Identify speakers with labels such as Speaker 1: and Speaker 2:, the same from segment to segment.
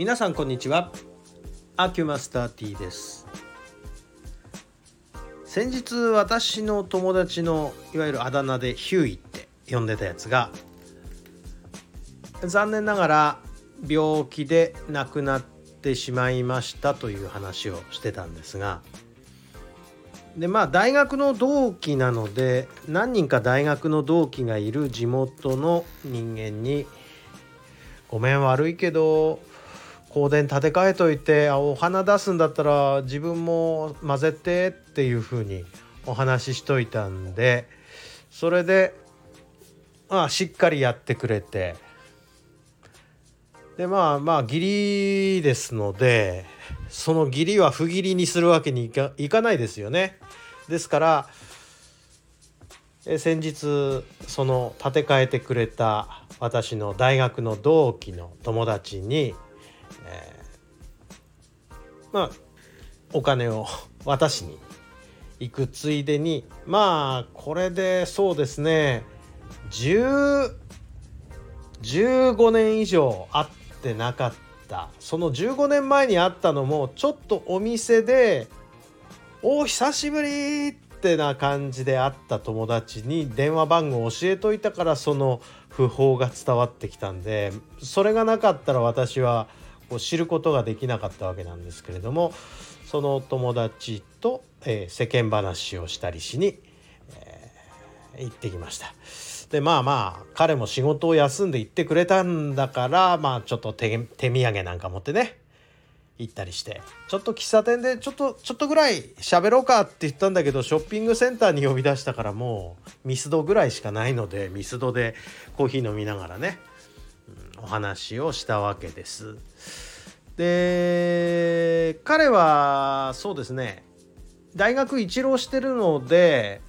Speaker 1: 皆さんこんにちは。アキュマスター T です。先日私の友達のいわゆるあだ名でヒューイって呼んでたやつが残念ながら病気で亡くなってしまいましたという話をしてたんですがでまあ大学の同期なので何人か大学の同期がいる地元の人間に「ごめん悪いけど香典立て替えといてあお花出すんだったら自分も混ぜて」っていうふうにお話ししといたんでそれでまあしっかりやってくれてでまあまあ義理ですのでその義理は不義理にするわけにいかいかないですよね。ですからえ先日その建て替えてくれた私の大学の同期の友達に、えー、まあお金を渡しに行くついでにまあこれでそうですね15年以上会ってなかったその15年前に会ったのもちょっとお店で「お久しぶり!」ってな感じで会った友達に電話番号教えといたからその訃報が伝わってきたんでそれがなかったら私はこう知ることができなかったわけなんですけれどもその友達と、えー、世間話をしたりしに、えー、行ってきました。でまあまあ彼も仕事を休んで行ってくれたんだからまあちょっと手手土産なんか持ってね行ったりしてちょっと喫茶店でちょっとちょっとぐらい喋ろうかって言ったんだけどショッピングセンターに呼び出したからもうミスドぐらいしかないのでミスドでコーヒー飲みながらね、お話をしたわけです。で彼はそうですね大学一浪してるので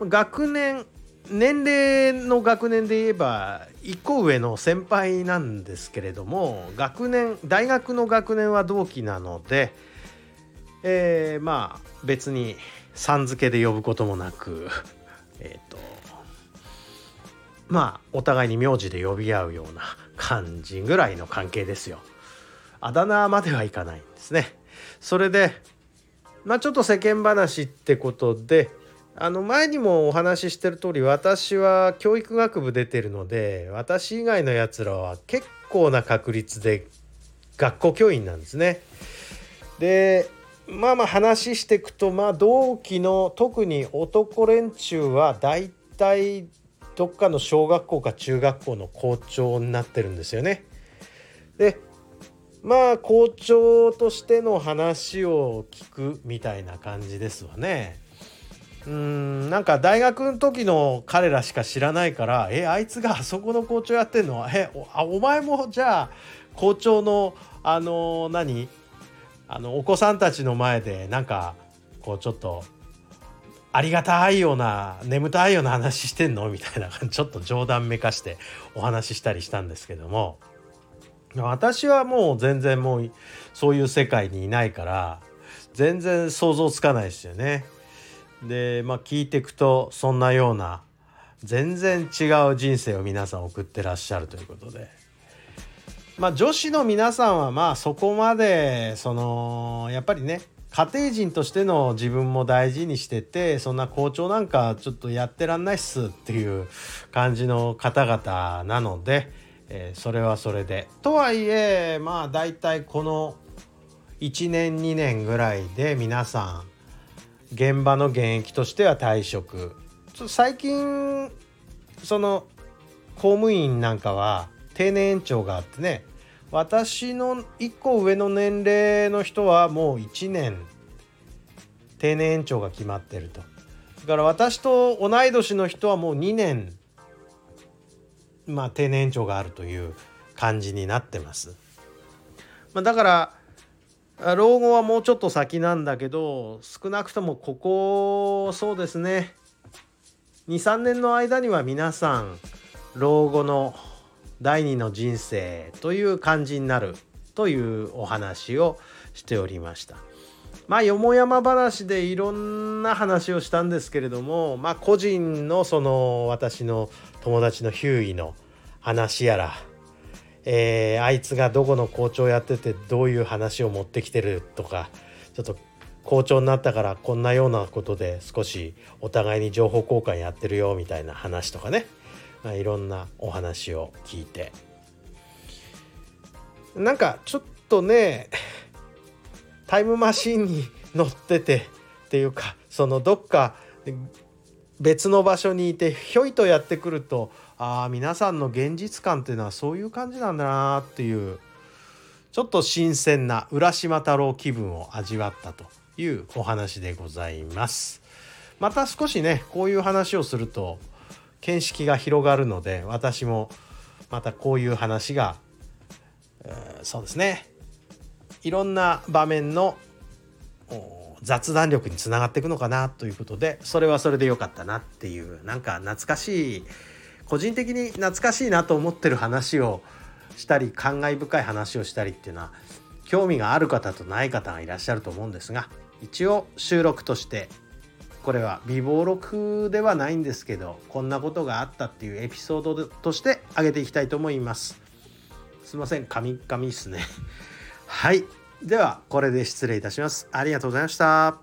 Speaker 1: 学年年齢の学年で言えば1個上の先輩なんですけれども学年大学の学年は同期なので、えー、まあ別にさん付けで呼ぶこともなく えっ、とまあお互いに名字で呼び合うような感じぐらいの関係ですよ。あだ名まではいかないんですね。それでまあちょっと世間話ってことであの前にもお話ししてる通り私は教育学部出てるので私以外のやつらは結構な確率で学校教員なんですね。でまあまあ話していくとまあ同期の特に男連中は大体どっかの小学校か中学校の校長になってるんですよね。でまあ校長としての話を聞くみたいな感じですわね。うんなんか大学の時の彼らしか知らないからえあいつがあそこの校長やってんの？えおあお前もじゃあ校長のあの何？あのお子さんたちの前でなんかこうちょっとありがたいような眠たいような話してんの？みたいなちょっと冗談めかしてお話ししたりしたんですけども。私はもう全然もうそういう世界にいないから全然想像つかないですよね。でまあ聞いていくとそんなような全然違う人生を皆さん送ってらっしゃるということで。まあ女子の皆さんはまあそこまでそのやっぱりね家庭人としての自分も大事にしててそんな校長なんかちょっとやってらんないっすっていう感じの方々なので、えー、それはそれで。とはいえまあ大体この1年2年ぐらいで皆さん現場の現役としては退職。最近その公務員なんかは定年延長があってね私の1個上の年齢の人はもう1年定年延長が決まってると。だから私と同い年の人はもう2年まあ定年延長があるという感じになってます、まあ、だから老後はもうちょっと先なんだけど少なくともここそうですね23年の間には皆さん老後の第二の人生という感じになるというお話をしておりました。まあよもやま話でいろんな話をしたんですけれどもまあ個人のその私の友達のヒューイの話やらえー、あいつがどこの校長やっててどういう話を持ってきてるとかちょっと校長になったからこんなようなことで少しお互いに情報交換やってるよみたいな話とかね、いろんなお話を聞いてなんかちょっとねタイムマシンに乗っててっていうかそのどっか別の場所にいてひょいとやってくるとああ皆さんの現実感っていうのはそういう感じなんだなっていうちょっと新鮮な浦島太郎気分を味わったというお話でございます。また少しねこういう話をすると見識が広がるので私もまたこういう話が、え、そうですねいろんな場面の雑談力につながっていくのかなということでそれはそれで良かったなっていうなんか懐かしい個人的に懐かしいなと思ってる話をしたり感慨深い話をしたりっていうのは興味がある方とない方がいらっしゃると思うんですが一応収録としてこれは備忘録ではないんですけどこんなことがあったっていうエピソードとして挙げていきたいと思います。すいません。カミカミっすね。はい。ではこれで失礼いたします。ありがとうございました。